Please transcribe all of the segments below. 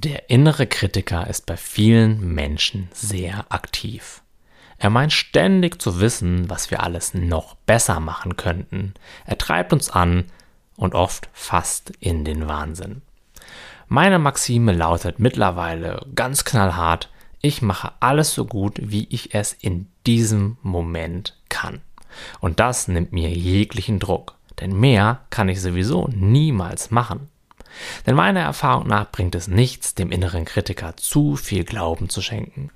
Der innere Kritiker ist bei vielen Menschen sehr aktiv. Er meint ständig zu wissen, was wir alles noch besser machen könnten. Er treibt uns an und oft fast in den Wahnsinn. Meine Maxime lautet mittlerweile ganz knallhart, ich mache alles so gut, wie ich es in diesem Moment kann. Und das nimmt mir jeglichen Druck, denn mehr kann ich sowieso niemals machen. Denn meiner Erfahrung nach bringt es nichts, dem inneren Kritiker zu viel Glauben zu schenken.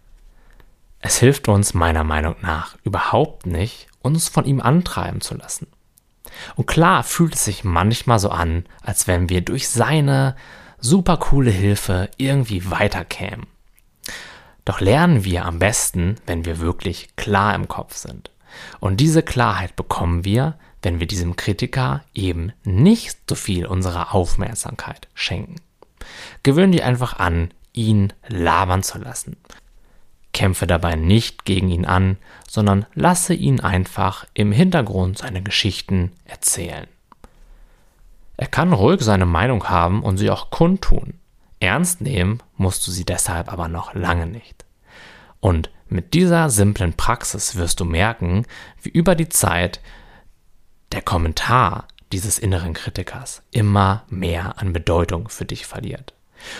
Es hilft uns meiner Meinung nach überhaupt nicht, uns von ihm antreiben zu lassen. Und klar fühlt es sich manchmal so an, als wenn wir durch seine super coole Hilfe irgendwie weiterkämen. Doch lernen wir am besten, wenn wir wirklich klar im Kopf sind. Und diese Klarheit bekommen wir, wenn wir diesem Kritiker eben nicht so viel unserer Aufmerksamkeit schenken. Gewöhn dir einfach an, ihn labern zu lassen. Kämpfe dabei nicht gegen ihn an, sondern lasse ihn einfach im Hintergrund seine Geschichten erzählen. Er kann ruhig seine Meinung haben und sie auch kundtun. Ernst nehmen musst du sie deshalb aber noch lange nicht. Und mit dieser simplen Praxis wirst du merken, wie über die Zeit der Kommentar dieses inneren Kritikers immer mehr an Bedeutung für dich verliert.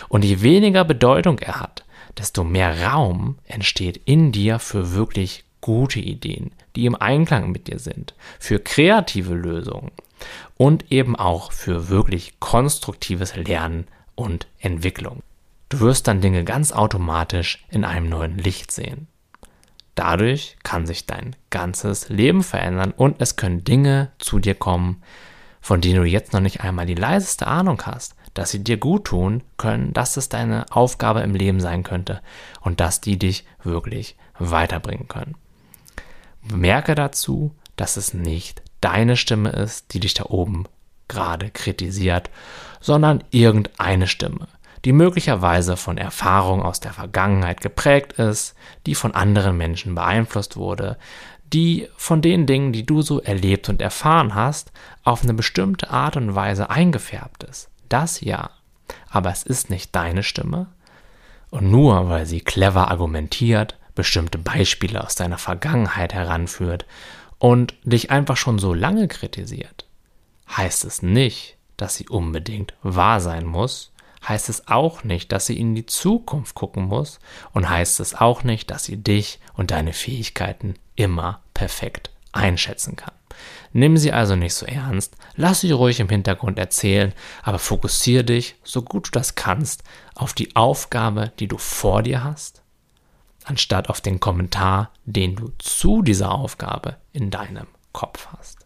Und je weniger Bedeutung er hat, desto mehr Raum entsteht in dir für wirklich gute Ideen, die im Einklang mit dir sind, für kreative Lösungen und eben auch für wirklich konstruktives Lernen und Entwicklung. Du wirst dann Dinge ganz automatisch in einem neuen Licht sehen. Dadurch kann sich dein ganzes Leben verändern und es können Dinge zu dir kommen, von denen du jetzt noch nicht einmal die leiseste Ahnung hast, dass sie dir gut tun können, dass es deine Aufgabe im Leben sein könnte und dass die dich wirklich weiterbringen können. Bemerke dazu, dass es nicht deine Stimme ist, die dich da oben gerade kritisiert, sondern irgendeine Stimme, die möglicherweise von Erfahrung aus der Vergangenheit geprägt ist, die von anderen Menschen beeinflusst wurde, die von den Dingen, die du so erlebt und erfahren hast, auf eine bestimmte Art und Weise eingefärbt ist. Das ja. Aber es ist nicht deine Stimme. Und nur weil sie clever argumentiert, bestimmte Beispiele aus deiner Vergangenheit heranführt und dich einfach schon so lange kritisiert, heißt es nicht, dass sie unbedingt wahr sein muss heißt es auch nicht, dass sie in die Zukunft gucken muss und heißt es auch nicht, dass sie dich und deine Fähigkeiten immer perfekt einschätzen kann. Nimm sie also nicht so ernst, lass sie ruhig im Hintergrund erzählen, aber fokussiere dich, so gut du das kannst, auf die Aufgabe, die du vor dir hast, anstatt auf den Kommentar, den du zu dieser Aufgabe in deinem Kopf hast.